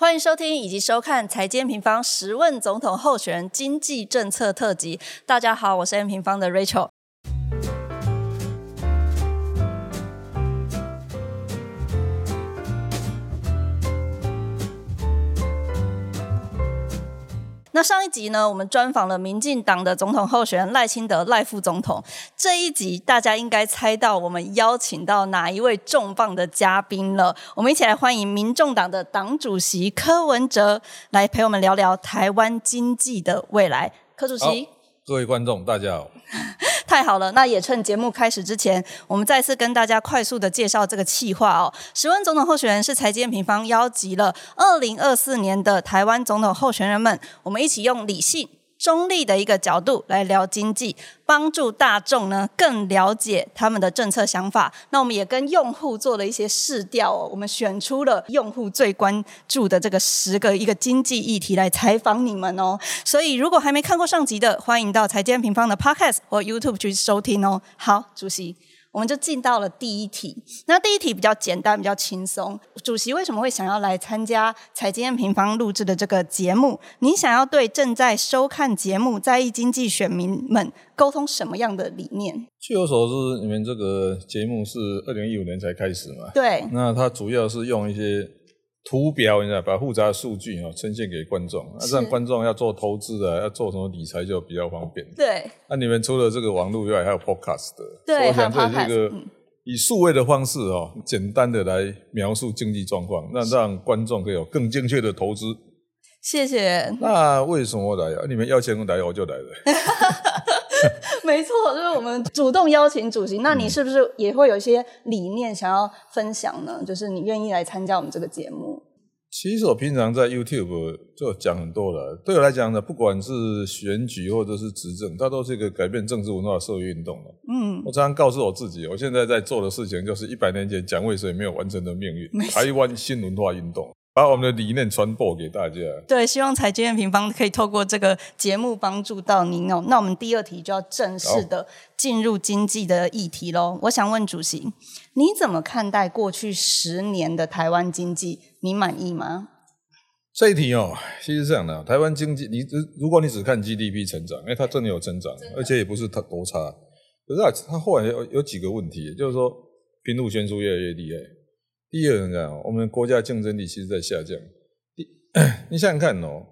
欢迎收听以及收看《财经平方十问总统候选人经济政策特辑》。大家好，我是 M 平方的 Rachel。那上一集呢，我们专访了民进党的总统候选人赖清德赖副总统。这一集大家应该猜到我们邀请到哪一位重磅的嘉宾了。我们一起来欢迎民众党的党主席柯文哲来陪我们聊聊台湾经济的未来。柯主席，各位观众，大家好。太好了，那也趁节目开始之前，我们再次跟大家快速的介绍这个企划哦。十问总统候选人是财经平方邀集了二零二四年的台湾总统候选人们，我们一起用理性。中立的一个角度来聊经济，帮助大众呢更了解他们的政策想法。那我们也跟用户做了一些试调，我们选出了用户最关注的这个十个一个经济议题来采访你们哦。所以如果还没看过上集的，欢迎到财经平方的 Podcast 或 YouTube 去收听哦。好，主席。我们就进到了第一题。那第一题比较简单，比较轻松。主席为什么会想要来参加财经平方录制的这个节目？你想要对正在收看节目在意经济选民们沟通什么样的理念？据我所知，你们这个节目是二零一五年才开始嘛？对。那它主要是用一些。图表，你知道，把复杂的数据哦呈现给观众，那让观众要做投资啊，要做什么理财就比较方便。对。那你们除了这个网络以外，还有 podcast 的。对，我想这是一个以数位的方式哦，简单的来描述经济状况，那让观众可以有更精确的投资。谢谢。那为什么来啊？你们邀请我来，我就来了。没错，就是我们主动邀请主席。那你是不是也会有一些理念想要分享呢？就是你愿意来参加我们这个节目？其实我平常在 YouTube 就讲很多了。对我来讲呢，不管是选举或者是执政，它都是一个改变政治文化社会运动的。嗯，我常常告诉我自己，我现在在做的事情就是一百年前蒋渭水没有完成的命运——台湾新文化运动。把我们的理念传播给大家。对，希望财经平方可以透过这个节目帮助到您哦。那我们第二题就要正式的进入经济的议题喽。我想问主席，你怎么看待过去十年的台湾经济？你满意吗？这一题哦，其实这样的，台湾经济，你只如果你只看 GDP 成长，因为它真的有增长，而且也不是它多差。可是啊，它后来有有几个问题，就是说贫富悬殊越来越厉害。第二个，我们国家竞争力其实在下降。你想想看哦，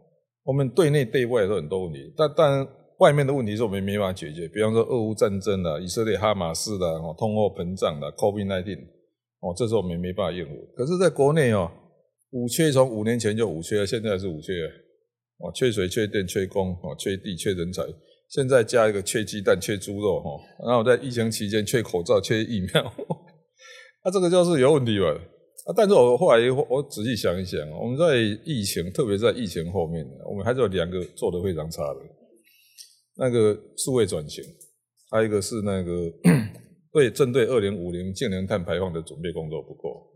我们对内对外都很多问题，但但外面的问题是我们没办法解决。比方说俄乌战争啦、以色列哈马斯啦、哦通货膨胀啦、COVID-19，哦，这时候我们没办法应付。可是在国内哦，五缺从五年前就五缺，现在是五缺，哦，缺水、缺电、缺工、哦，缺地、缺人才，现在加一个缺鸡蛋、缺猪肉，哈，然后在疫情期间缺口罩、缺疫苗。那这个就是有问题了啊！但是我后来我仔细想一想，我们在疫情，特别在疫情后面，我们还是有两个做的非常差的，那个数位转型，还有一个是那个 对针对二零五零净零碳排放的准备工作不够，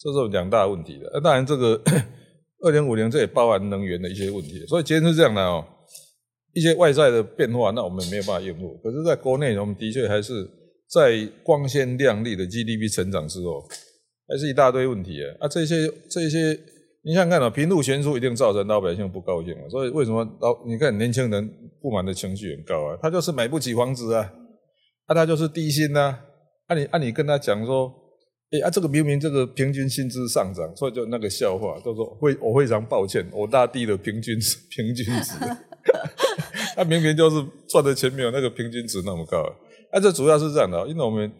这是两大问题的。那当然，这个 二零五零这也包含能源的一些问题，所以今天是这样的哦，一些外在的变化，那我们没有办法应付。可是，在国内，我们的确还是。在光鲜亮丽的 GDP 成长之后，还是一大堆问题啊！啊，这些这些，你想想看啊，贫富悬殊一定造成老百姓不高兴啊。所以为什么老你看年轻人不满的情绪很高啊？他就是买不起房子啊，啊，他就是低薪呐。啊，你啊，你跟他讲说，哎啊，这个明明这个平均薪资上涨，所以就那个笑话，都说会我非常抱歉，我大地的平均 平均值，他 明明就是赚的钱没有那个平均值那么高。啊，这主要是这样的，因为我们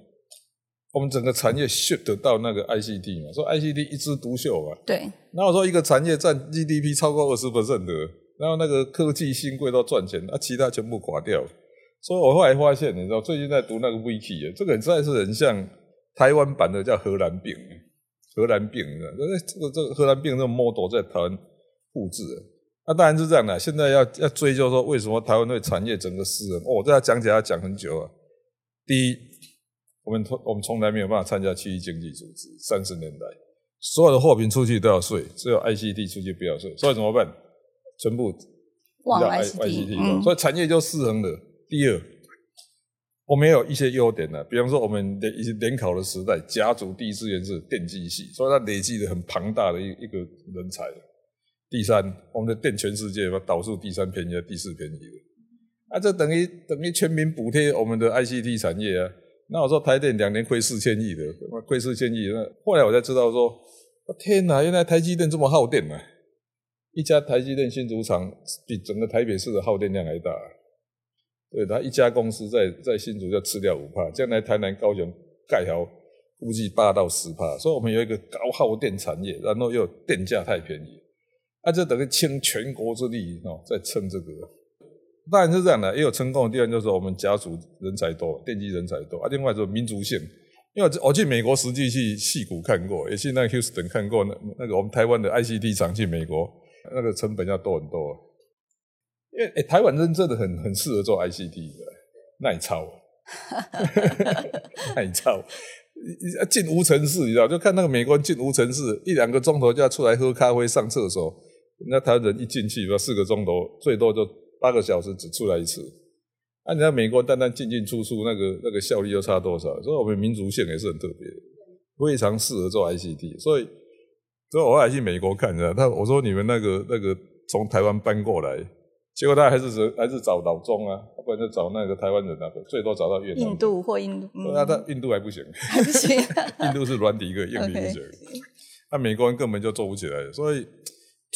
我们整个产业 shift 到那个 ICT 嘛，说 ICT 一枝独秀嘛。对。然后说一个产业占 GDP 超过二十 percent 的，然后那个科技新贵都赚钱，啊，其他全部垮掉。所以我后来发现，你知道，最近在读那个 Wiki 啊，这个实在是很像台湾版的叫荷兰病，荷兰病，这个这个荷兰病这个 model 在台湾复制。那当然是这样的，现在要要追究说为什么台湾的产业整个失衡，哦，这要讲起来要讲很久啊。第一，我们从我们从来没有办法参加区域经济组织。三十年代，所有的货品出去都要税，只有 ICT 出去不要税，所以怎么办？全部往 ICT，所以产业就失衡了。第二，我们有一些优点呢，比方说我们的一些联考的时代，家族第一志愿是电机系，所以它累积了很庞大的一一个人才。第三，我们的电全世界导数第三便宜，第四便宜的，啊，这等于等于全民补贴我们的 ICT 产业啊。那我说台电两年亏四千亿的，亏四千亿。那后来我才知道说，天哪，原来台积电这么耗电啊！一家台积电新竹厂比整个台北市的耗电量还大。对，他一家公司在在新竹就吃掉五帕，将来台南、高雄盖好，估计八到十帕。所以我们有一个高耗电产业，然后又电价太便宜，啊，就等于倾全国之力哦，在撑这个。当然是这样的，也有成功的地方，就是我们家族人才多，电机人才多。啊，另外就是民族性，因为我去美国实际去戏谷看过，也去那 Houston 看过，那那个我们台湾的 ICT 厂去美国，那个成本要多很多。因为台湾人真的很很适合做 ICT 的，耐操，耐操，进无尘室，你知道？就看那个美国人进无尘室，一两个钟头就要出来喝咖啡、上厕所。那台湾人一进去，要四个钟头，最多就。八个小时只出来一次，啊！你看美国单单进进出出，那个那个效率又差多少？所以我们民族性也是很特别，非常适合做 ICT。所以，所以我还去美国看着他，我说你们那个那个从台湾搬过来，结果他还是还是找老中啊，不然就找那个台湾人那个，最多找到越南、印度或印度。那他印度还不行，还不行，印度是软底一个，硬底不 行。那美国人根本就做不起来，所以。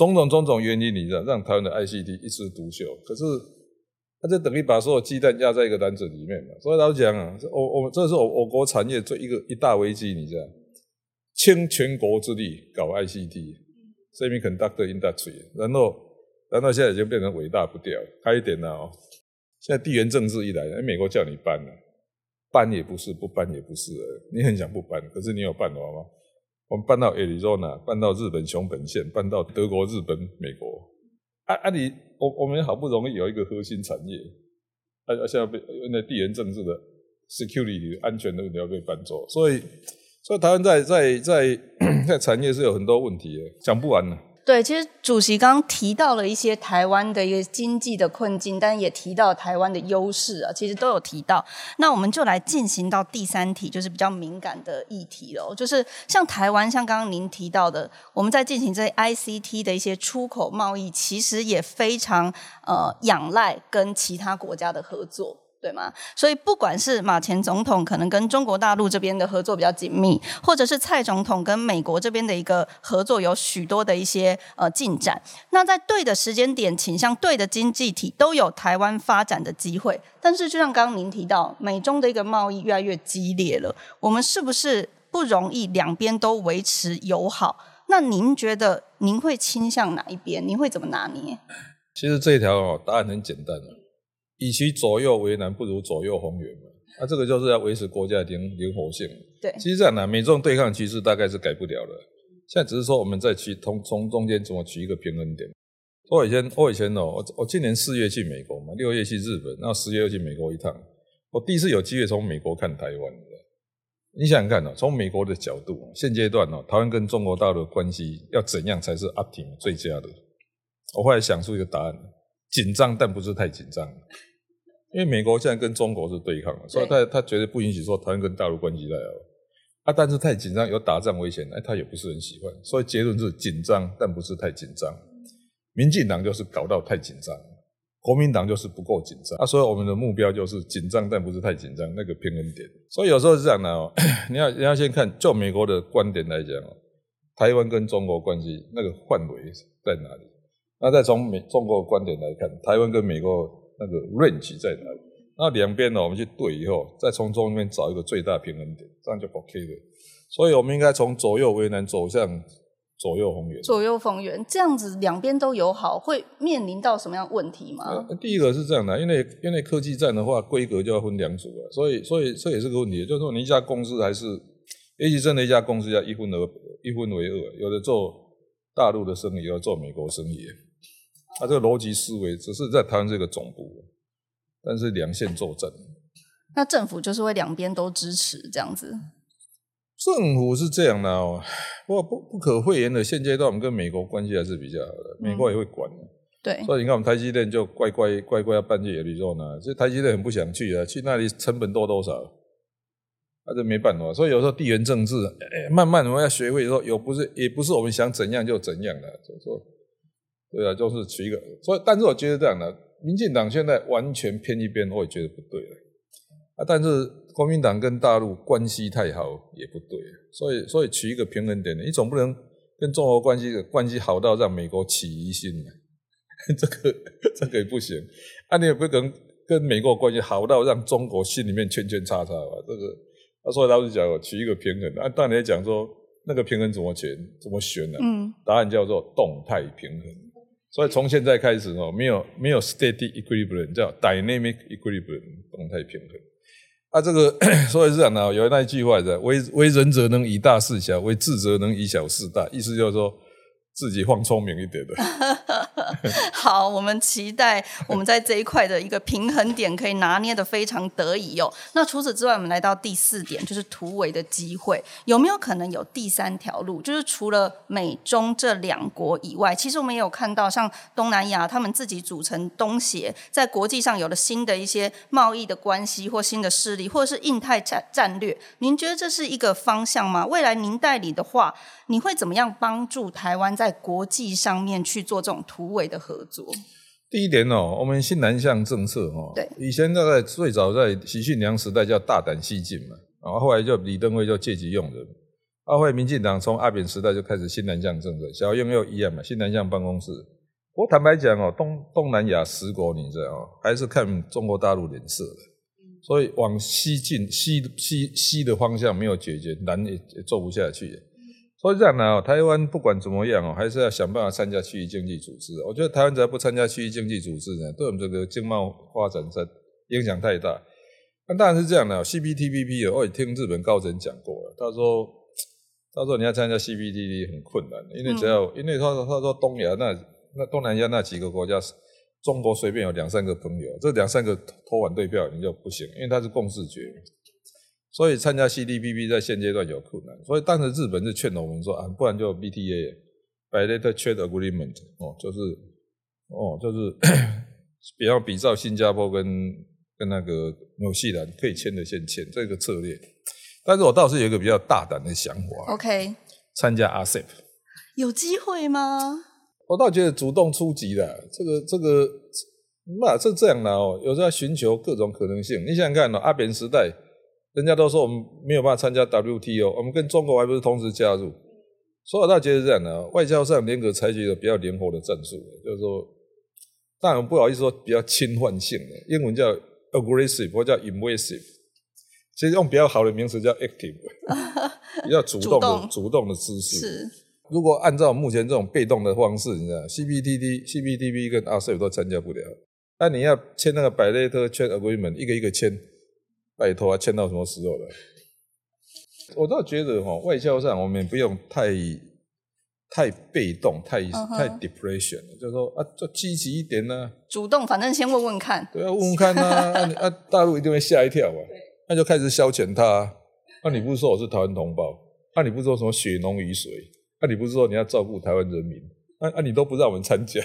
种种种种原因，你知道，让台湾的 ICT 一枝独秀。可是，它就等于把所有鸡蛋压在一个篮子里面嘛。所以老讲啊，我我这是我我国产业最一个一大危机，你知道，倾全国之力搞 ICT，semiconductor industry，然后，然后现在已经变成伟大不掉。还一点呢哦，现在地缘政治一来，美国叫你搬了，搬也不是，不搬也不是，你很想不搬，可是你有办法吗？我们搬到 Arizona，搬到日本熊本县，搬到德国、日本、美国。啊啊！你我我们好不容易有一个核心产业，啊啊！现在被因为地缘政治的 security 安全的问题要被搬走，所以所以台湾在在在 在产业是有很多问题的，讲不完了。对，其实主席刚提到了一些台湾的一个经济的困境，但也提到台湾的优势啊，其实都有提到。那我们就来进行到第三题，就是比较敏感的议题喽，就是像台湾，像刚刚您提到的，我们在进行这 ICT 的一些出口贸易，其实也非常呃仰赖跟其他国家的合作。对吗？所以不管是马前总统可能跟中国大陆这边的合作比较紧密，或者是蔡总统跟美国这边的一个合作有许多的一些呃进展，那在对的时间点倾向对的经济体都有台湾发展的机会。但是就像刚刚您提到，美中的一个贸易越来越激烈了，我们是不是不容易两边都维持友好？那您觉得您会倾向哪一边？您会怎么拿捏？其实这一条答案很简单以其左右为难，不如左右逢源嘛。那这个就是要维持国家的灵灵活性。对，其实这样的美中对抗趋势大概是改不了的。现在只是说我们在取从从中间怎么取一个平衡点。我以前我以前哦，我我今年四月去美国嘛，六月去日本，然后十月又去美国一趟。我第一次有机会从美国看台湾。你想想看哦，从美国的角度，现阶段哦，台湾跟中国大陆的关系要怎样才是 optim 最佳的？我后来想出一个答案：紧张，但不是太紧张。因为美国现在跟中国是对抗，所以他他绝对不允许说台湾跟大陆关系太好。啊，但是太紧张有打仗危险，哎，他也不是很喜欢。所以结论是紧张，但不是太紧张。民进党就是搞到太紧张，国民党就是不够紧张。啊，所以我们的目标就是紧张，但不是太紧张，那个平衡点。所以有时候是这样的哦，你要你要先看，就美国的观点来讲哦，台湾跟中国关系那个范围在哪里？那再从美中国观点来看，台湾跟美国。那个 range 在哪里？那两边呢？我们去对以后，再从中间找一个最大平衡点，这样就 OK 了。所以，我们应该从左右为难走向左右逢源。左右逢源，这样子两边都友好，会面临到什么样问题吗？第一个是这样的，因为因为科技战的话，规格就要分两组了，所以所以这也是个问题。就是说，你一家公司还是 A 级真的一家公司要一分而一分为二，有的做大陆的生意，有的做美国生意。他这个逻辑思维只是在台湾这个总部，但是两线作战。那政府就是会两边都支持这样子。政府是这样的哦，不不不可讳言的，现阶段我们跟美国关系还是比较好的，美国也会管的。对。所以你看，我们台积电就乖乖乖乖要搬去亚洲呢，这台积电很不想去啊，去那里成本多多少，那就没办法。所以有时候地缘政治，慢慢我们要学会说，有不是也不是我们想怎样就怎样的，就说。对啊，就是取一个，所以但是我觉得这样的，民进党现在完全偏一边，我也觉得不对了啊。但是国民党跟大陆关系太好也不对，所以所以取一个平衡点的，你总不能跟中国关系关系好到让美国起疑心呢？这个这个也不行啊，你也不可能跟美国关系好到让中国心里面圈圈叉叉吧？这个啊，所以老实讲，取一个平衡啊，当然讲说那个平衡怎么选怎么选呢？嗯，答案叫做动态平衡。所以从现在开始哦，没有没有 steady equilibrium，叫 dynamic equilibrium，动态平衡。啊，这个 所以是讲呢，有那一句话的，为为人者能以大事小，为智者能以小事大，意思就是说。自己放聪明一点的。好，我们期待我们在这一块的一个平衡点可以拿捏的非常得宜哦。那除此之外，我们来到第四点，就是突围的机会，有没有可能有第三条路？就是除了美中这两国以外，其实我们也有看到，像东南亚他们自己组成东协，在国际上有了新的一些贸易的关系或新的势力，或者是印太战战略。您觉得这是一个方向吗？未来您代理的话，你会怎么样帮助台湾在国际上面去做这种突围的合作。第一点哦，我们新南向政策哦，对，以前大概最早在习近平时代叫大胆西进嘛，然后后来就李登辉就借机用人，后来民进党从阿扁时代就开始新南向政策，小英又一样嘛，新南向办公室。我坦白讲哦，东东南亚十国你知道还是看中国大陆脸色的，所以往西进西西西的方向没有解决，南也也做不下去。所以这样呢，台湾不管怎么样哦，还是要想办法参加区域经济组织。我觉得台湾只要不参加区域经济组织呢，对我们这个经贸发展在影响太大。那当然是这样的，CPTPP 我也听日本高层讲过了，他说，他说你要参加 CPTPP 很困难，因为只要因为他说他说东亚那那东南亚那几个国家，中国随便有两三个朋友，这两三个投反对票你就不行，因为它是共识决。所以参加 CDPP 在现阶段有困难，所以当时日本是劝我们说啊，不然就 BTA，Bilateral Trade Agreement，哦，就是哦，就是 比较比照新加坡跟跟那个纽西兰可以签的先签这个策略。但是我倒是有一个比较大胆的想法，OK，参加 ASEP 有机会吗？我倒觉得主动出击的这个这个，那是这样的哦，有时候寻求各种可能性。你想想看哦，阿扁时代。人家都说我们没有办法参加 WTO，我们跟中国还不是同时加入？所以我倒觉得这样的，外交上联合采取了比较灵活的战术，就是说，当然不好意思说比较侵犯性的，英文叫 aggressive 或叫 invasive，其实用比较好的名词叫 active，比较主动的主动的姿势。是，如果按照目前这种被动的方式，你知道，CPTD、CPTP 跟 RCEP 都参加不了，那你要签那个 bilateral trade agreement，一个一个签。拜托啊，签到什么时候了？我倒觉得哈，外交上我们不用太太被动，太太 depression，就是说啊，就积极一点呢。主动，反正先问问看。对啊，问问看啊，啊，大陆一定会吓一跳啊，那就开始消遣他。那你不是说我是台湾同胞？那你不是说什么血浓于水？那你不是说你要照顾台湾人民？那那你都不让我们参加。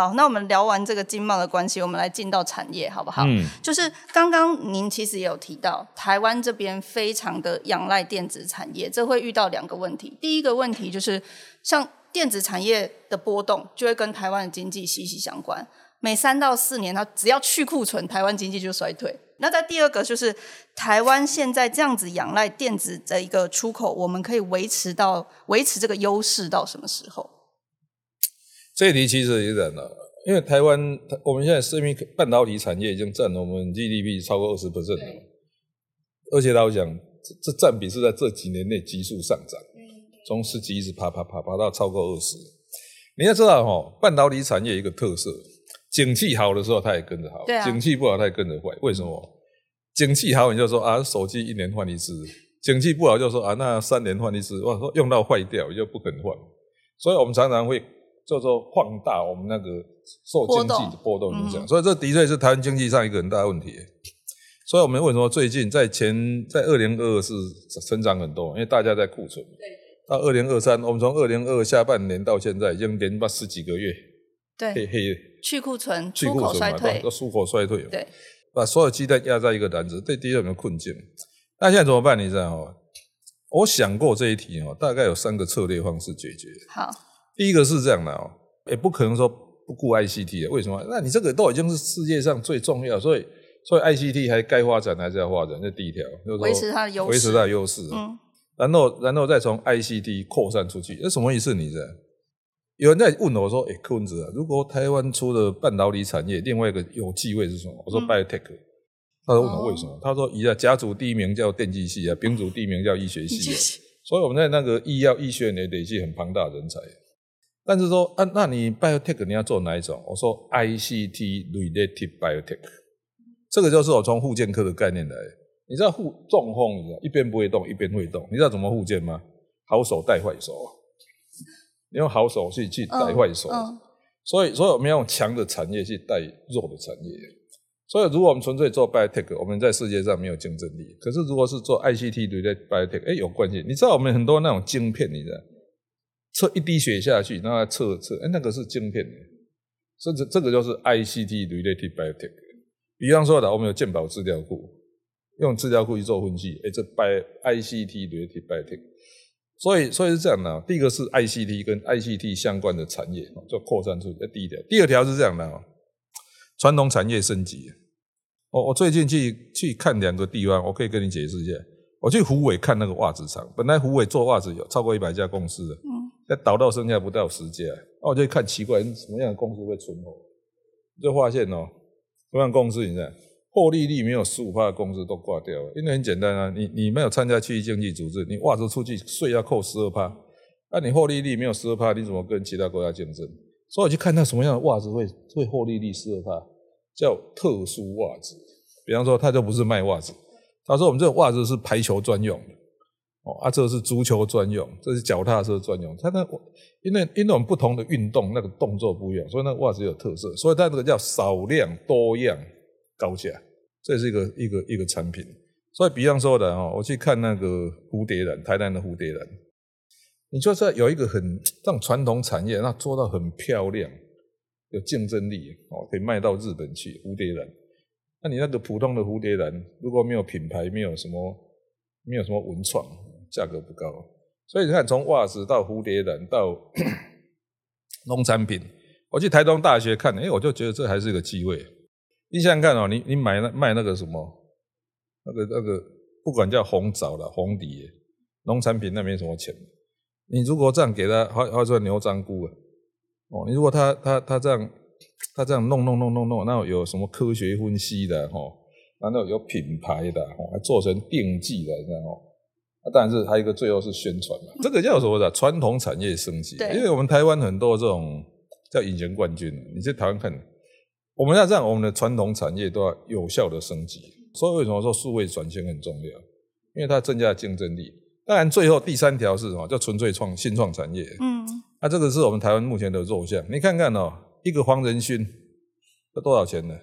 好，那我们聊完这个经贸的关系，我们来进到产业，好不好？嗯，就是刚刚您其实也有提到，台湾这边非常的仰赖电子产业，这会遇到两个问题。第一个问题就是，像电子产业的波动，就会跟台湾的经济息息相关。每三到四年，它只要去库存，台湾经济就衰退。那在第二个就是，台湾现在这样子仰赖电子的一个出口，我们可以维持到维持这个优势到什么时候？这一题其实有点了，因为台湾，我们现在生命半导体产业已经占了我们 GDP 超过二十 percent 了，而且老讲，这这占比是在这几年内急速上涨，从十几一直爬爬爬爬到超过二十。你要知道哈，半导体产业一个特色，景气好的时候它也跟着好，景气不好它也跟着坏。为什么？景气好你就说啊，手机一年换一次；景气不好就说啊，那三年换一次，哇，说用到坏掉就不肯换。所以我们常常会。叫做放大我们那个受经济的波动影响，所以这的确是台湾经济上一个很大的问题。所以我们为什么最近在前在二零二二是成长很多？因为大家在库存。到二零二三，我们从二零二下半年到现在已经连把十几个月，对，黑黑去库存，出口衰退，都出口衰退。对，把所有鸡蛋压在一个篮子，这的确有困境。那现在怎么办？你知道吗？我想过这一题哦，大概有三个策略方式解决。好。第一个是这样的哦，也不可能说不顾 ICT 的，为什么？那你这个都已经是世界上最重要，所以所以 ICT 还该发展还是要发展，这第一条，就是维持它的优势维持它的优势。嗯，然后然后再从 ICT 扩散出去，那什么意思？你这有人在问我说：“哎，柯文哲啊，如果台湾出的半导体产业，另外一个有机会是什么？”我说嗯：“biotech。”他说：“问我为什么？”哦他说：“一下甲组第一名叫电机系啊，丙组第一名叫医学系啊。”所以我们在那个医药医学也累积很庞大的人才。但是说啊，那你 biotech 你要做哪一种？我说 ICT related biotech，这个就是我从护健科的概念来。你知道护中风，你知道一边不会动，一边会动，你知道怎么护健吗？好手带坏手，你用好手去去带坏手。嗯，所以，所以我们要用强的产业去带弱的产业。所以，如果我们纯粹做 biotech，我们在世界上没有竞争力。可是，如果是做 ICT related biotech，哎，有关系。你知道我们很多那种晶片，你知道，测一滴血下去，然后测测，哎，那个是晶片的。甚至这个就是 ICT related biotech。比方说的，我们有健保资料库，用资料库去做分析，哎，这 by ICT related biotech。所以，所以是这样的、第一个是 ICT 跟 ICT 相关的产业，就扩散出去。第一条。第二条是这样的，传统产业升级。我我最近去去看两个地方，我可以跟你解释一下。我去湖尾看那个袜子厂，本来湖尾做袜子有超过一百家公司的，那倒到剩下不到十家。那我就看奇怪，什么样的公司会存活？就发现哦，什么样的公司你看，获利率没有十五的公司都挂掉了，因为很简单啊，你你没有参加区域经济组织，你袜子出去税要扣十二趴，那你获利率没有十二趴，你怎么跟其他国家竞争？所以我就看那什么样的袜子会会获利率十二趴，叫特殊袜子。比方说，他就不是卖袜子，他说我们这个袜子是排球专用的，啊，这个是足球专用，这是脚踏车专用。它那因为因为我们不同的运动那个动作不一样，所以那个袜子有特色，所以它这个叫少量多样高价，这是一个一个一个产品。所以比方说的哦，我去看那个蝴蝶兰，台南的蝴蝶兰，你就是有一个很这种传统产业，那做到很漂亮，有竞争力哦，可以卖到日本去蝴蝶兰。那你那个普通的蝴蝶兰，如果没有品牌，没有什么，没有什么文创，价格不高。所以你看，从袜子到蝴蝶兰到 农产品，我去台东大学看，哎，我就觉得这还是一个机会。你想想看哦，你你买那卖那个什么，那个那个，不管叫红枣啦、红底，农产品那没什么钱。你如果这样给他，或或者说牛樟菇啊，哦，你如果他他他这样。他这样弄弄弄弄弄，那有什么科学分析的哈？然后有品牌的哈，还做成定剂的，知道吗？那当然是还有一个最后是宣传嘛。这个叫什么的？传统产业升级。对因为我们台湾很多这种叫隐形冠军，你在台湾看，我们要让我们的传统产业都要有效的升级。所以为什么说数位转型很重要？因为它增加竞争力。当然，最后第三条是什么？叫纯粹创新创产业。嗯，那、这个是我们台湾目前的弱项。你看看哦。一个黄仁勋要多少钱呢？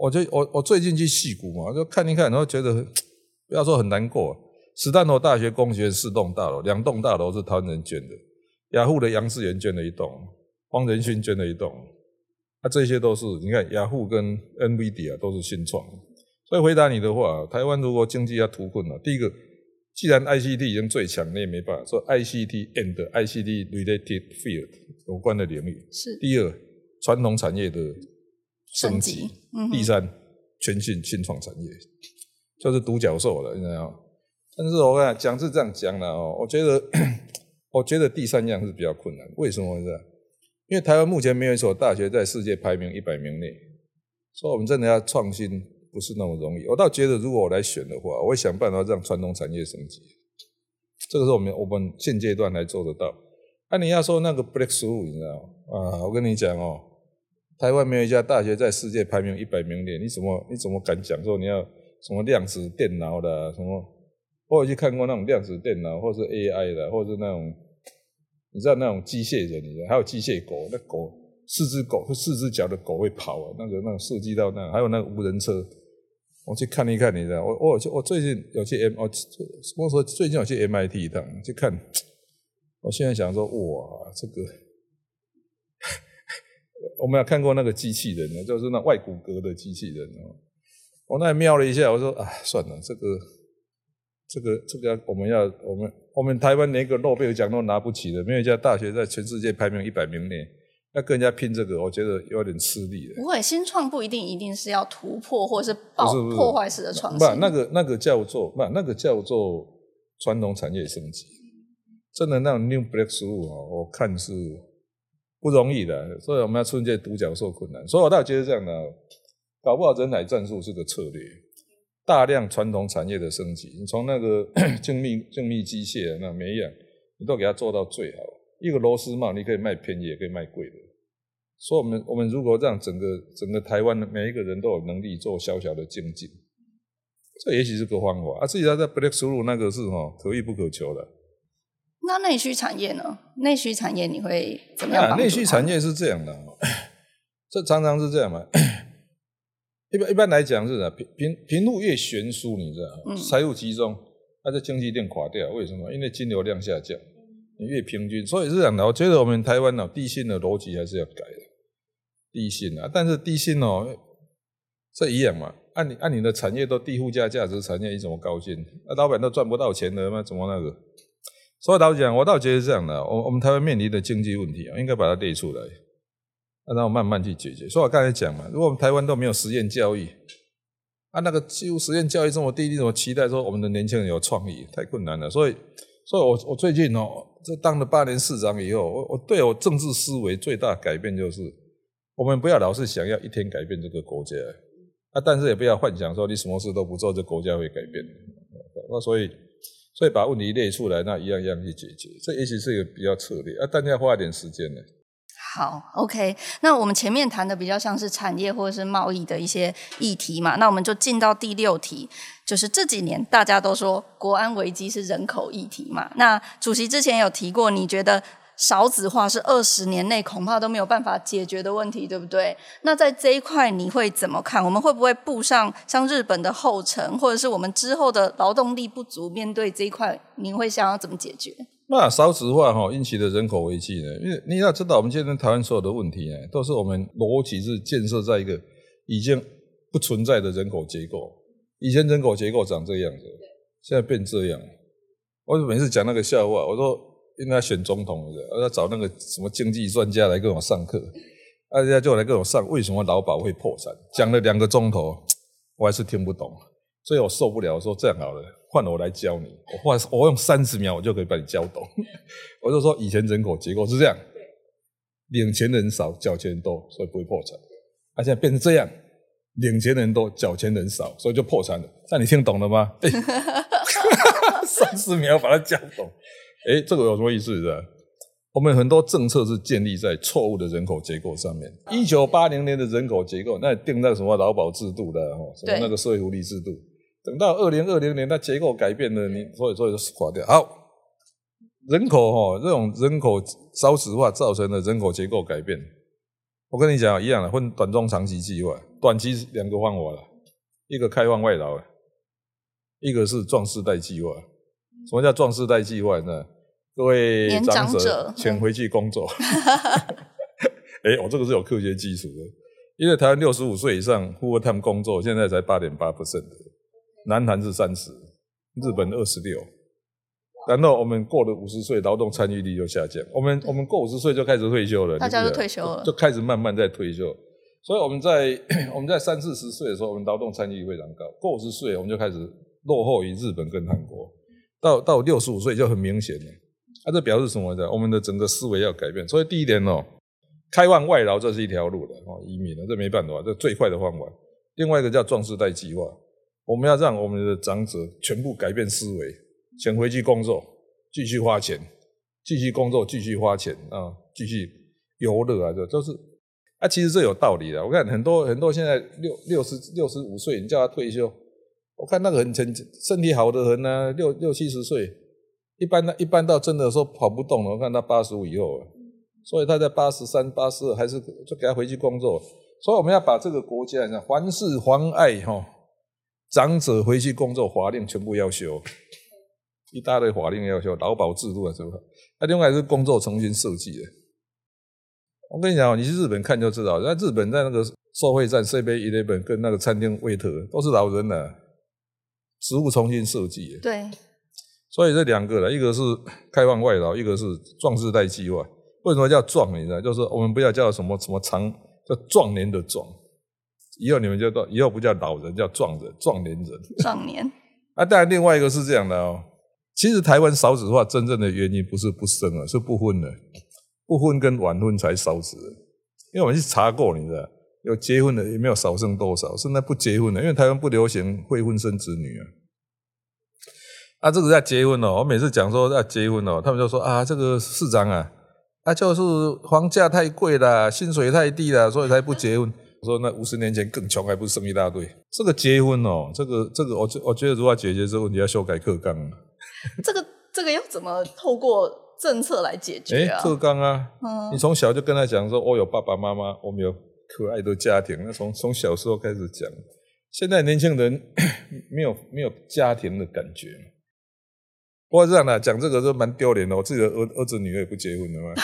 我就我我最近去戏谷嘛，就看一看，然后觉得不要说很难过。史丹佛大学工学院四栋大楼，两栋大楼是台湾人捐的，雅虎的杨致元捐了一栋，黄仁勋捐了一栋，那、啊、这些都是你看雅虎跟 NVIDIA 都是新创。所以回答你的话，台湾如果经济要突困了，第一个。既然 ICT 已经最强，你也没办法说 ICT and ICT related field 有关的领域。是。第二，传统产业的升级。升级嗯、第三，全新新创产业，就是独角兽了，你知道？但是我跟你讲是这样讲的哦，我觉得，我觉得第三样是比较困难。为什么呢？因为台湾目前没有一所大学在世界排名一百名内，所以我们真的要创新。不是那么容易，我倒觉得，如果我来选的话，我会想办法让传统产业升级。这个是我们我们现阶段来做得到。那、你要说那个 breakthrough，你知道啊？我跟你讲哦，台湾没有一家大学在世界排名一百名内，你怎么你怎么敢讲说你要什么量子电脑的什么？我有去看过那种量子电脑，或是 AI 的，或是那种你知道那种机械人，你知道还有机械狗，那狗四只狗四只脚的狗会跑啊，那个那个设计到那，还有那个无人车。我去看一看，你知道，我我我最近有去 M，我我说最近有去 MIT 一趟去看，我现在想說，哇，這個 我們有看過那個機器人呢，就是那外骨骼的機器人哦。我那瞄了一下，我说啊，算了，这个这个这个我们要我们我们台湾连一个诺贝尔奖都拿不起的，没有一家大学在全世界排名一百名内，要跟人家拼这个，我觉得有点吃力了。不会，新创不一定一定是要突破或是爆破坏式的创新不，新。那个那个叫做不，那个叫做传统产业升级。真的那种 new breakthrough 啊，我看是不容易的，所以我们要出现独角兽困难。所以我倒觉得这样的，搞不好人海战术是个策略，大量传统产业的升级，你从那个精密精密机械那每一样，你都给它做到最好。一个螺丝帽你可以卖便宜，也可以卖贵的。所以，我们我们如果让整个整个台湾的每一个人都有能力做小小的精进，这也许是个方法。啊，至于他在 Black 输入那个是哈可遇不可求的。那内需产业呢？内需产业你会怎么样啊，内需产业是这样的哦，这常常是这样嘛。一般一般来讲是啥，贫贫贫富越悬殊，你知道吗？嗯财务集中，它这经济链垮掉，为什么？因为金流量下降，你越平均，所以是这样的。我觉得我们台湾呢、地心的逻辑还是要改的，地心啊，但是地心哦，这一样嘛。按你按你的产业都低附加价值产业，你怎么高兴？那老板都赚不到钱了，那怎么那个？所以老实讲，我倒觉得是这样的，我我们台湾面临的经济问题啊，应该把它列出来，啊然后慢慢去解决。所以我刚才讲嘛，如果我们台湾都没有实验教育，啊，那个几乎实验教育这么低，你怎么期待说我们的年轻人有创意？太困难了。所以，所以我我最近哦，这当了八年市长以后，我我对我政治思维最大改变就是，我们不要老是想要一天改变这个国家，啊，但是也不要幻想说你什么事都不做，这国家会改变。那所以，所以把问题列出来，那一样一样去解决，这也许是一个比较策略啊，但要花一点时间呢。好，OK。那我们前面谈的比较像是产业或者是贸易的一些议题嘛，那我们就进到第六题，就是这几年大家都说国安危机是人口议题嘛。那主席之前有提过，你觉得少子化是二十年内恐怕都没有办法解决的问题，对不对？那在这一块你会怎么看？我们会不会步上像日本的后尘，或者是我们之后的劳动力不足？面对这一块，你会想要怎么解决？那少子化哈引起的人口危机呢？因为你要知道，我们现在台湾所有的问题呢，都是我们逻辑是建设在一个已经不存在的人口结构。以前人口结构长这样子，现在变这样。我每次讲那个笑话，我说应该选总统的，我要找那个什么经济专家来跟我上课，大家就来跟我上为什么劳保会破产，讲了两个钟头，我还是听不懂，所以我受不了，我说这样好了。换我来教你，我换我用三十秒我就可以把你教懂。我就说以前人口结构是这样，领钱人少，缴钱人多，所以不会破产。啊，现在变成这样，领钱人多，缴钱人少，所以就破产了。那你听懂了吗？三十秒把它教懂。哎，这个有什么意思的？我们很多政策是建立在错误的人口结构上面。一九八零年的人口结构，那定那个什么劳保制度的，哦，什么那个社会福利制度。等到二零二零年，它结构改变了，你所以所以就垮掉。好，人口哈、这种人口少子化造成的人口结构改变，我跟你讲一样的，分短中长期计划。短期两个方法了，一个开放外劳，一个是壮世代计划。什么叫壮世代计划呢？各位长者，请回去工作。哎，我这个是有科学基础的，因为台湾六十五岁以上户外他们工作，现在才八点八 percent 的。南韩是三十，日本二十六，然后我们过了五十岁，劳动参与率就下降。我们我们过五十岁就开始退休了，大家都你不觉得退休了就开始慢慢在退休。所以我们在 我们在三四十岁的时候，我们劳动参与率非常高。过五十岁，我们就开始落后于日本跟韩国。到到六十五岁就很明显了。啊，这表示什么呢？我们的整个思维要改变。所以第一点哦，开放外劳这是一条路的哦，移民了这没办法，这最快的方法。另外一个叫壮士代计划。我们要让我们的长者全部改变思维，先回去工作，继续花钱，继续工作，继续花钱啊，继续游乐啊，这都是啊，其实这有道理的。我看很多很多现在六六十六十五岁，你叫他退休，我看那个很很身体好的很呢、六六七十岁，一般呢一般到真的说跑不动了，我看他八十五以后啊，所以他在八十三、八十二还是就给他回去工作。所以我们要把这个国家，呢，凡是妨碍哈。长者回去工作，法令全部要修，一大堆法令要修，劳保制度啊，是不是？那另外是工作重新设计的。我跟你讲，你去日本看就知道，在日本在那个社会站 C B Eleven 跟那个餐厅 waiter 都是老人了，食物重新设计。对，所以这两个了，一个是开放外劳，一个是壮世代计划。为什么叫壮？你知道，就是我们不要叫什么什么长，叫壮年的壮。以后你们就到以后不叫老人，叫壮人、壮年人。壮年。啊，当然另外一个是这样的哦。其实台湾少子化真正的原因不是不生了，是不婚了。不婚跟晚婚才少子，因为我们去查过，你知道，有结婚的也没有少生多少，现在不结婚的，因为台湾不流行未婚生子女啊。啊，这个在结婚哦，我每次讲说要结婚哦，他们就说啊，这个市长啊，啊就是房价太贵了，薪水太低了，所以才不结婚。我说那五十年前更穷，还不是生一大堆？这个结婚哦，这个这个，我我觉得如果要解决这个问题，要修改课纲。这个这个要怎么透过？政策来解决啊，特纲啊，你从小就跟他讲说，我有爸爸妈妈，我们有可爱的家庭。那从从小时候开始讲，现在年轻人 没有没有家庭的感觉。不过这样的讲这个都蛮丢脸的，我自己的儿儿子女儿也不结婚的嘛。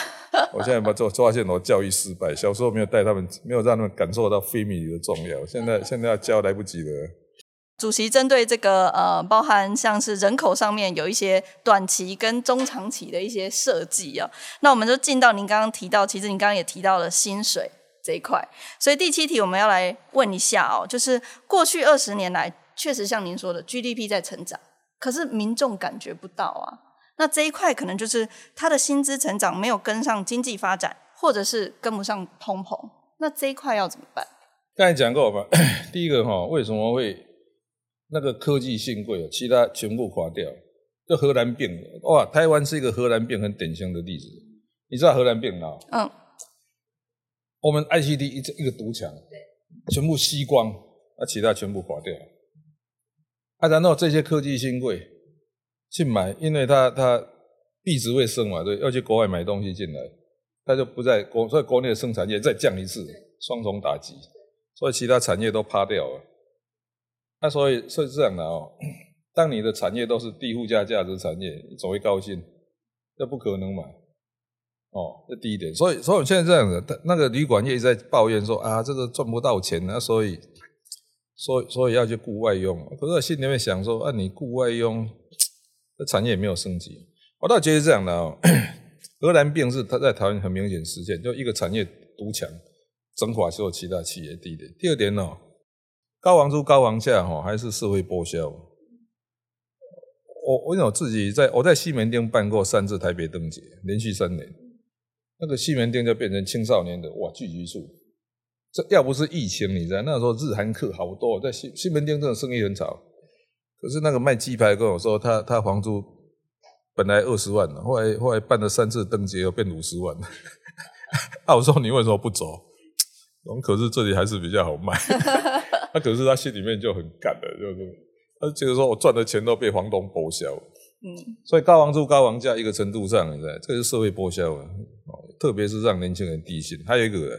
我现在把做发现我教育失败，小时候没有带他们，没有让他们感受到 family 的重要。现在现在要教来不及了。主席针对这个呃，包含像是人口上面有一些短期跟中长期的一些设计啊，那我们就进到您刚刚提到，其实您刚刚也提到了薪水这一块，所以第七题我们要来问一下哦，就是过去二十年来，确实像您说的 GDP 在成长，可是民众感觉不到啊，那这一块可能就是他的薪资成长没有跟上经济发展，或者是跟不上通膨，那这一块要怎么办？刚才讲过吧，第一个哈，为什么会？那个科技新贵，其他全部垮掉，就荷兰病哇！台湾是一个荷兰病很典型的例子。你知道荷兰病啊？嗯。我们 ICD 一一个毒墙，全部吸光，那其他全部垮掉。啊，然后这些科技新贵去买，因为他他币值会升嘛，对，要去国外买东西进来，他就不在国，所以国内的生产业再降一次，双重打击，所以其他产业都趴掉了。那所以是这样的哦，当你的产业都是低附加价值产业，你总会高兴，这不可能嘛？哦，这第一点。所以，所以现在这样子，那个旅馆业一直在抱怨说啊，这个赚不到钱啊，所以，所以，所以要去雇外佣。可是我心里面想说，啊，你雇外佣，这产业也没有升级。我倒觉得这样的哦，荷兰病是它在台湾很明显实现，就一个产业独强，整垮所有其他企业。第一点，第二点呢？高房租、高房价，哈，还是社会剥削。我我有自己在，我在西门町办过三次台北灯节，连续三年，那个西门町就变成青少年的哇聚集处。这要不是疫情，你知道那时候日韩客好多，在西西门町真的生意很吵。可是那个卖鸡排跟我说，他他房租本来二十万后来后来办了三次登记，又变五十万。那 我说你为什么不走？我可是这里还是比较好卖。他可是他心里面就很干的，就是他觉得说我赚的钱都被房东剥削，嗯，所以高房租、高房价一个程度上，你知道，这是社会剥削啊，特别是让年轻人低薪。还有一个，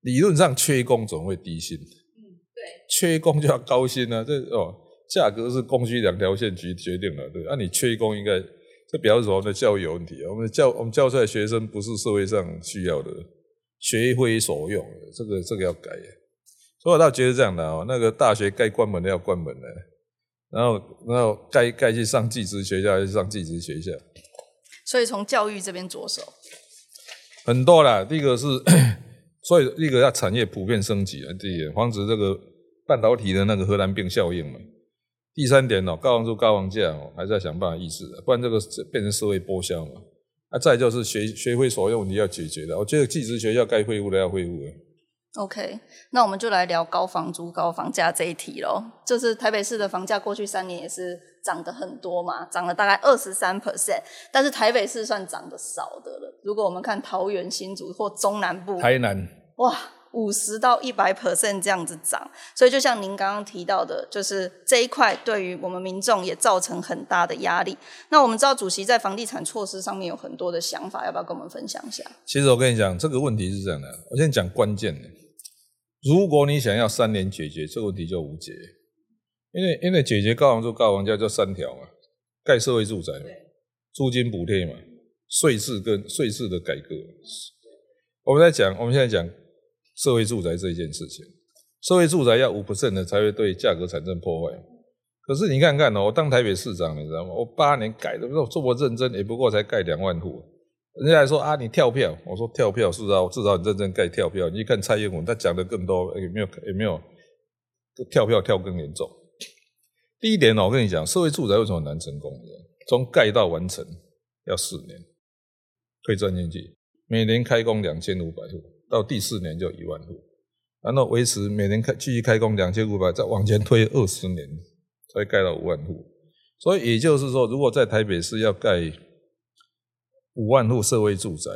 理论上缺工总会低薪，嗯，对，缺工就要高薪啊，这哦，价格是供需两条线决决定了，对，那你缺工应该，这表示什么？的教育有问题啊，我们教我们教出来学生不是社会上需要的，学非所用，这个这个要改。所以我倒觉得这样的哦，那个大学该关门的要关门的，然后然后该该去上技职学校就上技职学校。所以从教育这边着手，很多啦。第一个是，所以第一个要产业普遍升级啊，第一防止这个半导体的那个荷兰病效应嘛。第三点哦，高房租高房价哦，还是要想办法抑制的，不然这个变成社会剥削嘛。啊，再就是学学会所用问题要解决的，我觉得技职学校该恢复的要恢复。OK，那我们就来聊高房租、高房价这一题喽。就是台北市的房价过去三年也是涨得很多嘛，涨了大概二十三 percent，但是台北市算涨得少的了。如果我们看桃园新竹或中南部，台南，哇，五十到一百 percent 这样子涨，所以就像您刚刚提到的，就是这一块对于我们民众也造成很大的压力。那我们知道主席在房地产措施上面有很多的想法，要不要跟我们分享一下？其实我跟你讲，这个问题是这样的，我先讲关键的。如果你想要三年解决这个问题，就无解，因为因为解决高房租、高房价就三条嘛，盖社会住宅嘛，租金补贴嘛，税制跟税制的改革。我们在讲，我们现在讲社会住宅这一件事情，社会住宅要五 percent 的才会对价格产生破坏。可是你看看哦，我当台北市长，你知道吗？我八年改的，我这么认真，也不过才盖两万户。人家还说啊，你跳票，我说跳票是啊，我至少很认真盖跳票。你一看蔡英文，他讲的更多，有没有？有没有？跳票跳更严重。第一点呢，我跟你讲，社会住宅为什么难成功？从盖到完成要四年，推算进去，每年开工两千五百户，到第四年就一万户，然后维持每年开继续开工两千五百，再往前推二十年才盖到五万户。所以也就是说，如果在台北市要盖五万户社会住宅，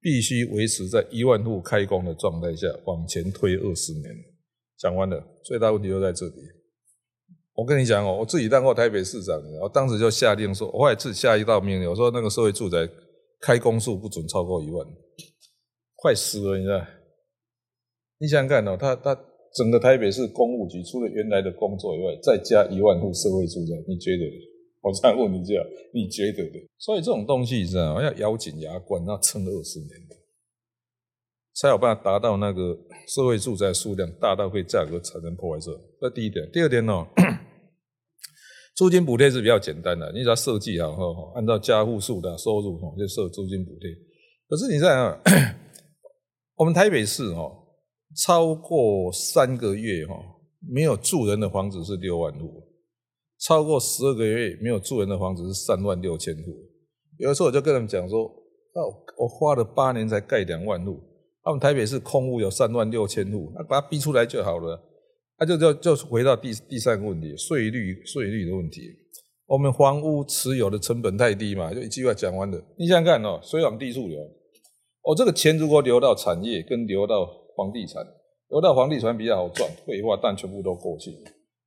必须维持在一万户开工的状态下往前推二十年。讲完了，最大问题就在这里。我跟你讲哦，我自己当过台北市长，我当时就下令说，我也自己下一道命令，我说那个社会住宅开工数不准超过一万，快死了，你知道？你想想看哦，他他整个台北市公务局除了原来的工作以外，再加一万户社会住宅，你觉得？我再问你一下，你觉得的？所以这种东西你知道，要咬紧牙关，要撑二十年的。才有办法达到那个社会住宅数量大到会价格产生破坏这。这第一点。第二点呢，租金补贴是比较简单的，你只要设计好后，按照家户数的收入哈，就设租金补贴。可是你在啊，我们台北市哈，超过三个月哈没有住人的房子是六万户，超过十二个月没有住人的房子是三万六千户。有的时候我就跟他们讲说，哦，我花了八年才盖两万户。他们台北市空屋有三万六千户，那把它逼出来就好了。那就就就回到第第三个问题，税率税率的问题。我们房屋持有的成本太低嘛，就一句话讲完了。你想想看哦，水往低处流，哦，这个钱如果流到产业跟流到房地产，流到房地产比较好赚，废话，但全部都过去。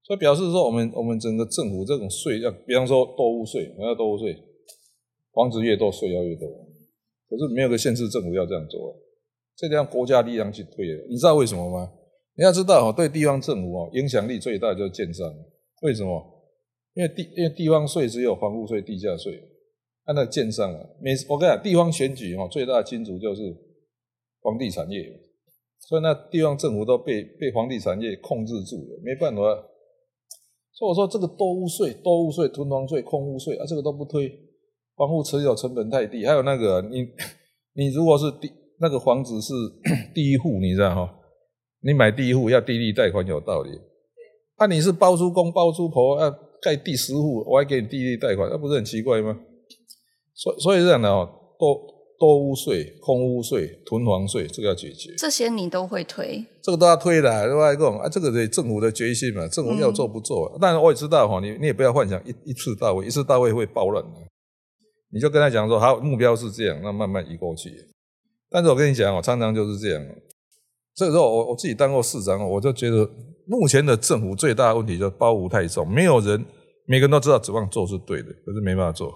所以表示说，我们我们整个政府这种税要，比方说多物税，我要多物税，房子越多税要越多。可是没有个县市政府要这样做。这要国家力量去推了，你知道为什么吗？你要知道哦，对地方政府哦，影响力最大就是建商。为什么？因为地因为地方税只有房屋税、地价税，按那建商啊，每我跟你讲，地方选举哦，最大的金主就是房地产业，所以那地方政府都被被房地产业控制住了，没办法。所以我说这个多屋税、多屋税、囤房税、空屋税啊，这个都不推，房屋持有成本太低。还有那个你 你如果是第那个房子是 第一户，你知道哈？你买第一户要低利贷款有道理。那你是包租公包租婆要盖第十户，我还给你低利贷款，那不是很奇怪吗？所所以这样的哦，多多屋税、空屋税、囤房税，这个要解决。这些你都会推？这个都要推的，对吧？讲啊，这个得政府的决心嘛，政府要做不做？但是我也知道哈，你你也不要幻想一一次到位，一次到位会暴乱的。你就跟他讲说，好，目标是这样，那慢慢移过去。但是我跟你讲，我常常就是这样。这个时候我我自己当过市长，我就觉得目前的政府最大的问题就是包袱太重，没有人每个人都知道指望做是对的，可是没办法做。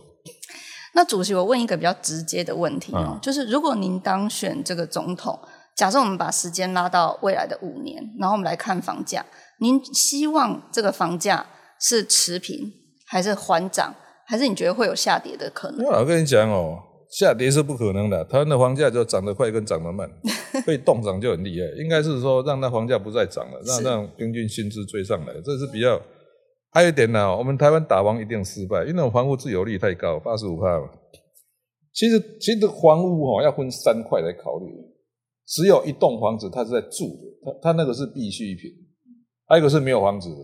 那主席，我问一个比较直接的问题哦，就是如果您当选这个总统，假设我们把时间拉到未来的五年，然后我们来看房价，您希望这个房价是持平，还是缓涨，还是你觉得会有下跌的可能？我跟你讲哦。下跌是不可能的，台湾的房价就涨得快跟涨得慢，被动涨就很厉害。应该是说让那房价不再涨了，让让平均薪资追上来，这是比较。还有一点呢，我们台湾打房一定失败，因为房屋自有率太高，八十五帕嘛。其实其实房屋哈要分三块来考虑，只有一栋房子它是在住的，它它那个是必需品；还有一个是没有房子的，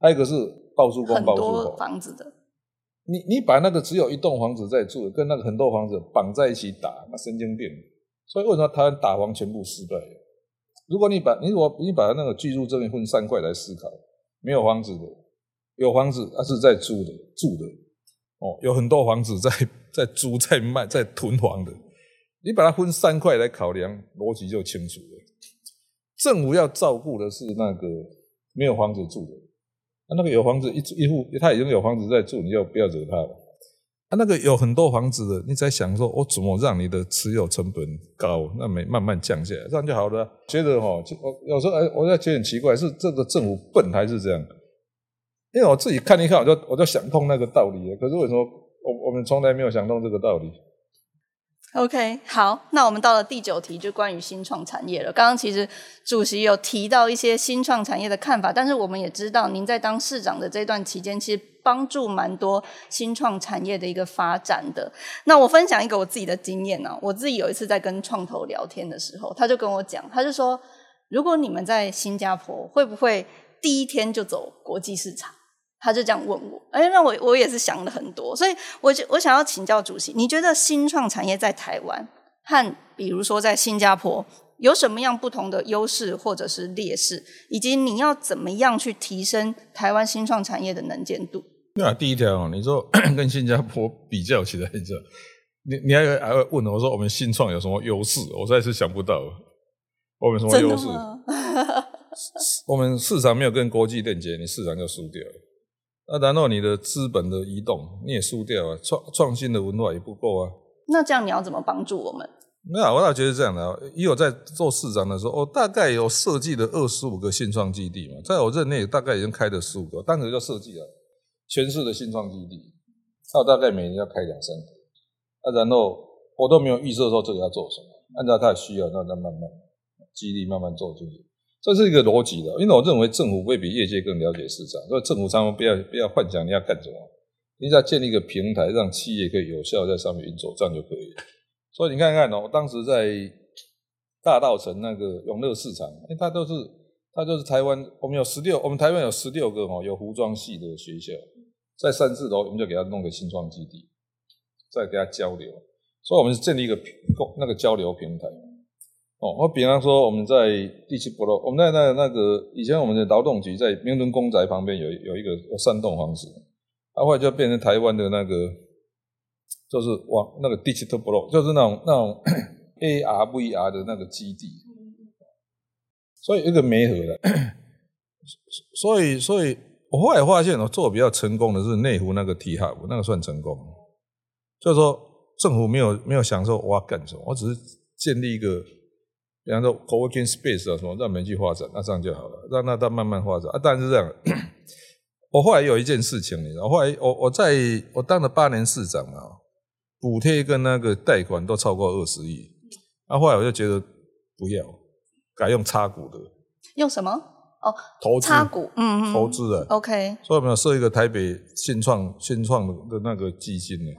还有一个是包租公包租婆房子的。你你把那个只有一栋房子在住，跟那个很多房子绑在一起打，那神经病。所以为什么台湾打房全部失败？如果你把你如果你把那个居住证分三块来思考，没有房子的，有房子他是在租的住的，哦，有很多房子在在租在卖在囤房的，你把它分三块来考量，逻辑就清楚了。政府要照顾的是那个没有房子住的。那个有房子一一户，他已经有房子在住，你就不要惹他了。他那个有很多房子的，你在想说，我怎么让你的持有成本高？那没慢慢降下来，这样就好了。觉得哈，我有时候哎，我在觉得很奇怪，是这个政府笨还是这样？因为我自己看一看，我就我就想通那个道理。可是为什么我我们从来没有想通这个道理？OK，好，那我们到了第九题，就关于新创产业了。刚刚其实主席有提到一些新创产业的看法，但是我们也知道，您在当市长的这段期间，其实帮助蛮多新创产业的一个发展的。那我分享一个我自己的经验呢，我自己有一次在跟创投聊天的时候，他就跟我讲，他就说，如果你们在新加坡，会不会第一天就走国际市场？他就这样问我，哎，那我我也是想了很多，所以我就我想要请教主席，你觉得新创产业在台湾和比如说在新加坡有什么样不同的优势或者是劣势，以及你要怎么样去提升台湾新创产业的能见度？那第一条，你说 跟新加坡比较起来，这你你还还会问我说我们新创有什么优势？我实在是想不到，我们什么优势？我们市场没有跟国际链接，你市场就输掉了。那然后你的资本的移动你也输掉啊，创创新的文化也不够啊。那这样你要怎么帮助我们？没有，我倒觉得这样的。以我在做市长的时候，我大概有设计了二十五个新创基地嘛，在我任内大概已经开了十五个，当时就设计了全市的新创基地，那大概每年要开两三个。那然后我都没有预设说这个要做什么，按照他的需要，那再慢慢激励慢慢做进去。这是一个逻辑的，因为我认为政府会比业界更了解市场，所以政府常常不要不要幻想你要干什么，你只要建立一个平台，让企业可以有效在上面运作，这样就可以了。所以你看看哦，当时在大道城那个永乐市场，哎，它都是它都是台湾，我们有十六，我们台湾有十六个哦，有服装系的学校，在三四楼，我们就给他弄个新创基地，再给他交流，所以我们是建立一个那个交流平台。哦，我比方说，我们在第七部落，我们在那那个以前我们的劳动局在明伦公宅旁边有有一个三栋房子，后来就变成台湾的那个，就是往那个第七部落，就是那种那种 ARVR 的那个基地，所以一个媒合的，所以所以我后来发现，我做比较成功的是内湖那个 T Hub，那个算成功，就是说政府没有没有想说我要干什么，我只是建立一个。比方说，co-working space 啊，什么让门去发展，那这样就好了，让那它慢慢发展啊。当然是这样。我后来有一件事情，你知道，后来我我在我当了八年市长嘛，补贴跟那个贷款都超过二十亿。啊，后来我就觉得不要，改用插股的。用什么？哦，投资插股，嗯，投资的。OK。所以我们要设一个台北新创新创的那个基金呢。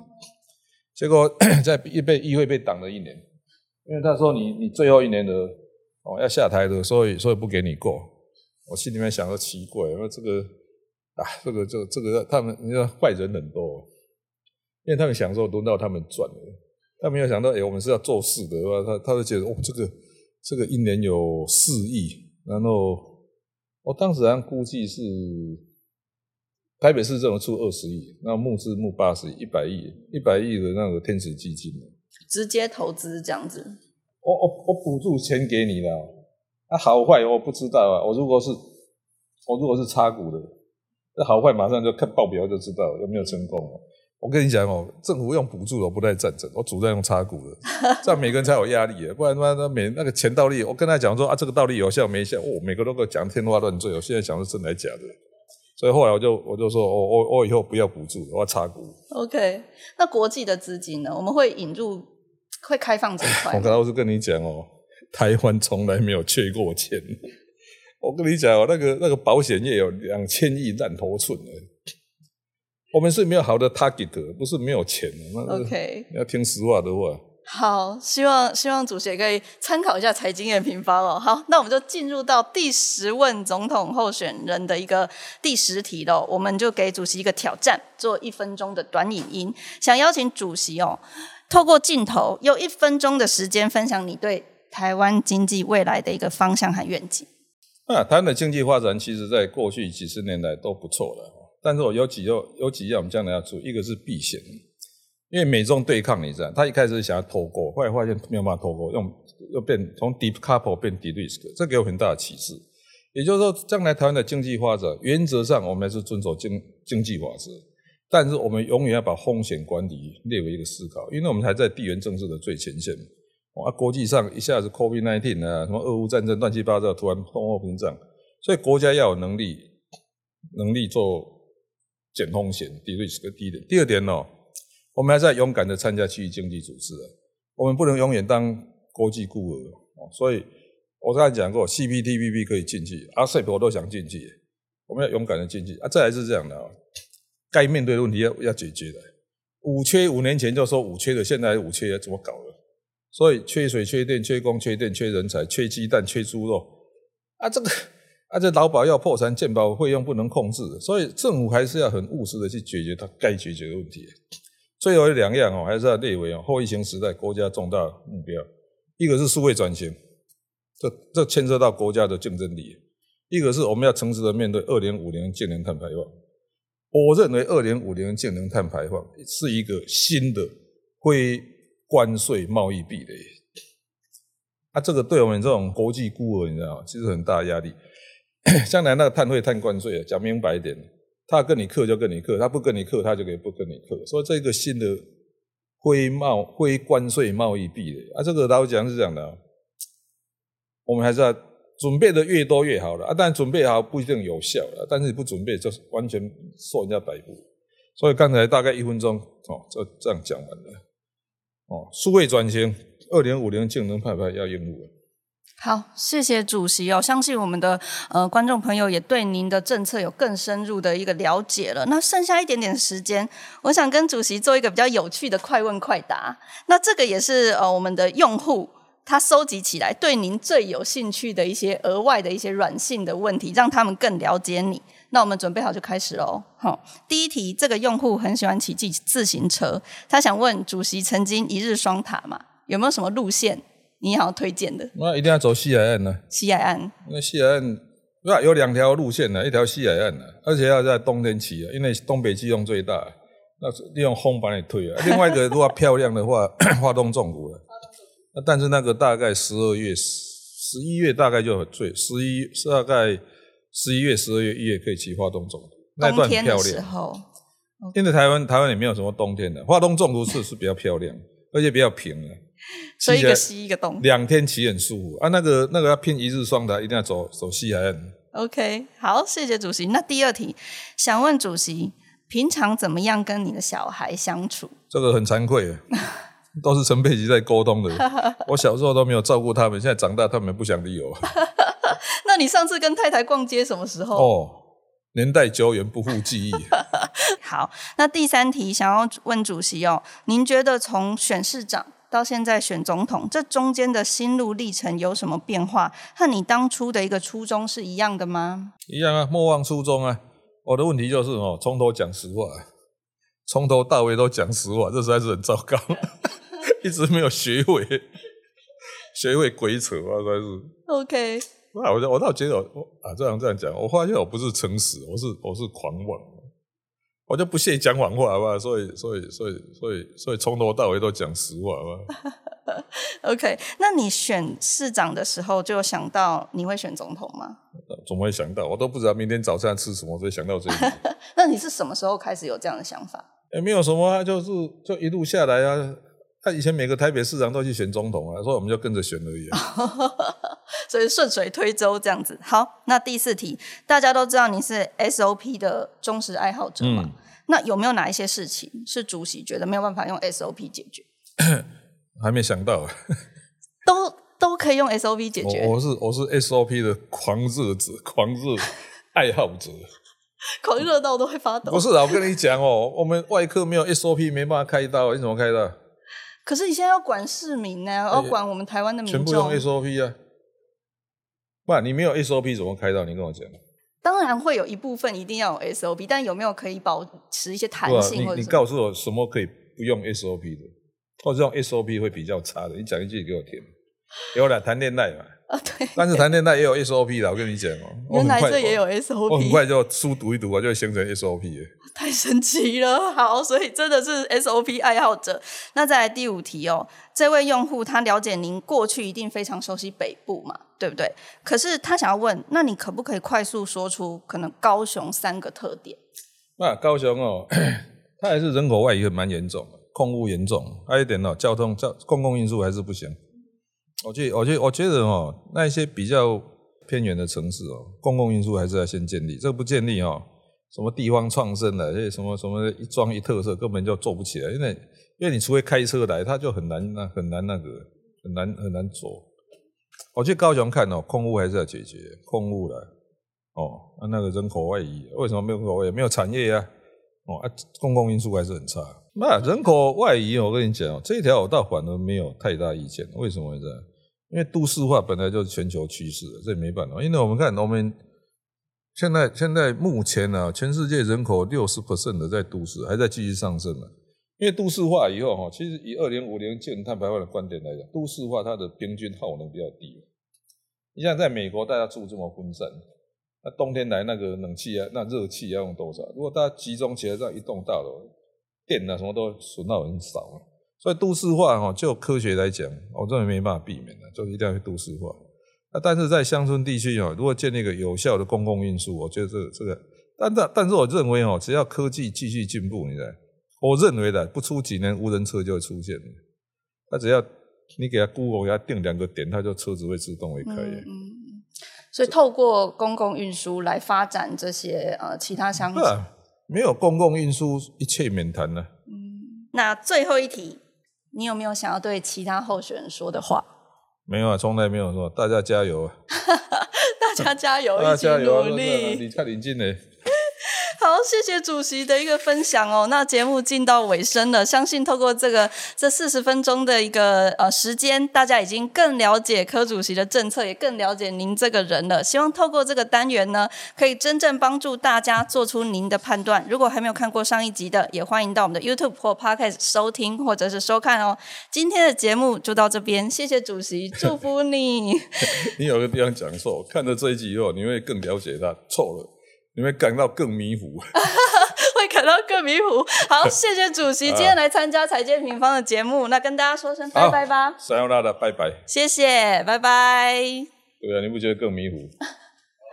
结果 在一被议会被挡了一年。因为他说你你最后一年的哦要下台的，所以所以不给你过。我心里面想说奇怪，因为这个啊这个这个这个他们你说坏人很多，因为他们想说轮到他们赚了，他没有想到哎我们是要做事的，他他就觉得哦这个这个一年有四亿，然后我当时好像估计是台北市政府出二十亿，那募资募八十亿，一百亿一百亿的那个天使基金。直接投资这样子，我我我补助钱给你了，那好坏我不知道啊。我如果是我如果是插股的，那好坏马上就看报表就知道有没有成功。我跟你讲哦，政府用补助我不太赞成，我主张用插股的，这样每个人才有压力不然他妈每那个钱倒立，我跟他讲说啊，这个道理有效没效？哦，每个都给我讲天花乱坠。我现在讲是真的假的，所以后来我就我就说，我我我以后不要补助，我要插股。OK，那国际的资金呢？我们会引入。会开放这块。我刚刚是跟你讲哦，台湾从来没有缺过钱。我跟你讲哦，那个那个保险业有两千亿烂头寸的。我们是没有好的 target，不是没有钱。OK，要听实话的话。好，希望希望主席可以参考一下财经院平方哦。好，那我们就进入到第十问总统候选人的一个第十题喽。我们就给主席一个挑战，做一分钟的短影音，想邀请主席哦。透过镜头，用一分钟的时间分享你对台湾经济未来的一个方向和愿景。啊，台湾的经济发展其实在过去几十年来都不错的，但是我有几有有几样我们将来要注意，一个是避险，因为美中对抗，你知道，他一开始想要脱钩，后来发现没有办法脱钩，用又变从 deep couple 变 deep risk，这给我很大的启示。也就是说，将来台湾的经济发展，原则上我们还是遵守经经济法则。但是我们永远要把风险管理列为一个思考，因为我们还在地缘政治的最前线。啊，国际上一下子 COVID-19 啊，什么俄乌战争乱七八糟，突然通货膨胀，所以国家要有能力，能力做减风险，低 risk 低的。第二点呢，我们还在勇敢的参加区域经济组织啊。我们不能永远当国际孤儿哦。所以我刚才讲过，CPTPP 可以进去，RCEP 我都想进去，我们要勇敢的进去啊。再来是这样的啊，该面对的问题要要解决的。五缺五年前就说五缺的，现在五缺怎么搞的？所以缺水、缺电、缺工、缺电、缺人才、缺鸡蛋、缺猪肉啊，这个 啊，这劳保要破产，健保费用不能控制，所以政府还是要很务实的去解决它该解决的问题。最后两样哦，还是要列为哦后疫情时代国家重大目标，一个是数位转型，这这牵涉到国家的竞争力；一个是我们要诚实的面对二零五零净零碳排放。我认为二零五零净零碳排放是一个新的非。关税贸易壁垒，啊，这个对我们这种国际孤儿，你知道吗？其实很大压力。将来那个碳汇、碳关税，讲明白一点，他跟你克就跟你克，他不跟你克，他就可以不跟你克。所以这个新的非贸、非关税贸易壁垒，啊，这个老讲是这样的，我们还是要准备的越多越好了啊。但准备好不一定有效了，但是你不准备就是完全受人家摆布。所以刚才大概一分钟哦，就这样讲完了。哦，数位转型，二零五零竞能派派要应付。好，谢谢主席哦，相信我们的呃观众朋友也对您的政策有更深入的一个了解了。那剩下一点点时间，我想跟主席做一个比较有趣的快问快答。那这个也是呃我们的用户他收集起来对您最有兴趣的一些额外的一些软性的问题，让他们更了解你。那我们准备好就开始喽。好，第一题，这个用户很喜欢骑自自行车，他想问主席，曾经一日双塔嘛，有没有什么路线你好推荐的？那一定要走西海岸呢。西海岸，那西海岸那有两条路线呢，一条西海岸的，而且要在冬天骑啊，因为东北季风最大，那利用风把你推啊。另外一个如果漂亮的话，花东纵谷了。那但是那个大概十二月、十一月大概就很最，十一大概。十一月、十二月、一月可以骑花东纵谷，那段很漂亮。因为台湾台湾也没有什么冬天的，花东纵谷是是比较漂亮，而且比较平的。所以一个西一个东，两天起很舒服啊。那个那个要拼一日双的，一定要走走西海岸。OK，好，谢谢主席。那第二题，想问主席，平常怎么样跟你的小孩相处？这个很惭愧，都是陈佩琪在沟通的。我小时候都没有照顾他们，现在长大他们不想理我。那你上次跟太太逛街什么时候？哦，年代久远，不复记忆。好，那第三题想要问主席哦，您觉得从选市长到现在选总统，这中间的心路历程有什么变化？和你当初的一个初衷是一样的吗？一样啊，莫忘初衷啊。我的问题就是哦，从头讲实话，从头到尾都讲实话，这实在是很糟糕，一直没有学会，学会鬼扯啊，实在是。OK。那我我倒觉得我啊这样这样讲，我发现我不是诚实，我是我是狂妄，我就不屑讲谎话，好不好？所以所以所以所以所以从头到尾都讲实话，好不好？OK，那你选市长的时候就想到你会选总统吗？怎么会想到？我都不知道明天早餐吃什么，所以想到这个。那你是什么时候开始有这样的想法？哎，没有什么啊，就是就一路下来啊。他以前每个台北市长都去选总统啊，所以我们就跟着选而已。所以顺水推舟这样子。好，那第四题，大家都知道你是 SOP 的忠实爱好者嘛？那有没有哪一些事情是主席觉得没有办法用 SOP 解决？还没想到，都都可以用 SOP 解决。我是我是 SOP 的狂热者，狂热爱好者，狂热到都会发抖。不是啊，我跟你讲哦，我们外科没有 SOP 没办法开刀，你怎么开刀？可是你现在要管市民呢，要管我们台湾的民众。全部用 SOP 啊！不，你没有 SOP 怎么开到？你跟我讲。当然会有一部分一定要有 SOP，但有没有可以保持一些弹性？你你告诉我什么可以不用 SOP 的，或者用 SOP 会比较差的？你讲一句给我听。有了谈恋爱嘛？啊，对。但是谈恋爱也有 SOP 的，我跟你讲哦。原来这也有 SOP。我很快就书读一读啊，就会形成 SOP 太神奇了！好，所以真的是 SOP 爱好者。那再来第五题哦，这位用户他了解您过去一定非常熟悉北部嘛，对不对？可是他想要问，那你可不可以快速说出可能高雄三个特点？那高雄哦，它还是人口外移蛮严重的，空污严重，还有一点哦，交通交公共运输还是不行。我觉我觉我觉得哦，那一些比较偏远的城市哦，公共运输还是要先建立，这个不建立哦。什么地方创生的，这什么什么一庄一特色根本就做不起来，因为因为你除非开车来，它就很难那很难那个很难很难走。我去高雄看哦，空屋还是要解决空屋了哦，那那个人口外移，为什么没有人口外？没有产业呀、哦啊，公共运输还是很差。那人口外移，我跟你讲哦，这一条我倒反而没有太大意见。为什么这样？因为都市化本来就是全球趋势，这也没办法。因为我们看我们现在现在目前呢、全世界人口六十 percent 的在都市，还在继续上升嘛。因为都市化以后哈，其实以二零五零净碳排放的观点来讲，都市化它的平均耗能比较低。你像在美国，大家住这么分散，那冬天来那个冷气啊，那热气要用多少？如果大家集中起来这样一栋大楼，电啊什么都损耗很少。所以都市化哈，就科学来讲，我认为没办法避免的，就一定要去都市化。那但是在乡村地区哦，如果建立一个有效的公共运输，我觉得这个这个，但但但是我认为哦，只要科技继续进步，你看，我认为的不出几年无人车就会出现了。它只要你给它 Google 给它定两个点，它就车子会自动会开。嗯嗯，所以透过公共运输来发展这些呃其他乡镇。是啊，没有公共运输，一切免谈了。那最后一题，你有没有想要对其他候选人说的话？没有啊，从来没有说，大家加油啊！大家加油，一起！努力。你看林静呢？好，谢谢主席的一个分享哦。那节目进到尾声了，相信透过这个这四十分钟的一个呃时间，大家已经更了解柯主席的政策，也更了解您这个人了。希望透过这个单元呢，可以真正帮助大家做出您的判断。如果还没有看过上一集的，也欢迎到我们的 YouTube 或 Podcast 收听或者是收看哦。今天的节目就到这边，谢谢主席，祝福你。你有个地方讲错，看了这一集以后，你会更了解他。错了，你会感到更迷糊。会感到更迷糊。好，谢谢主席今天来参加财经平方的节目，那跟大家说声拜拜吧。三幺拉的拜拜。谢谢，拜拜。对啊，你不觉得更迷糊？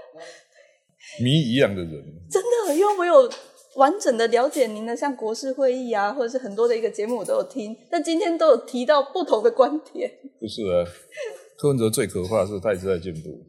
迷一样的人，真的，因为我有完整的了解您的，像国事会议啊，或者是很多的一个节目我都有听，但今天都有提到不同的观点。不是啊？柯文哲最可怕的是他一直在进步。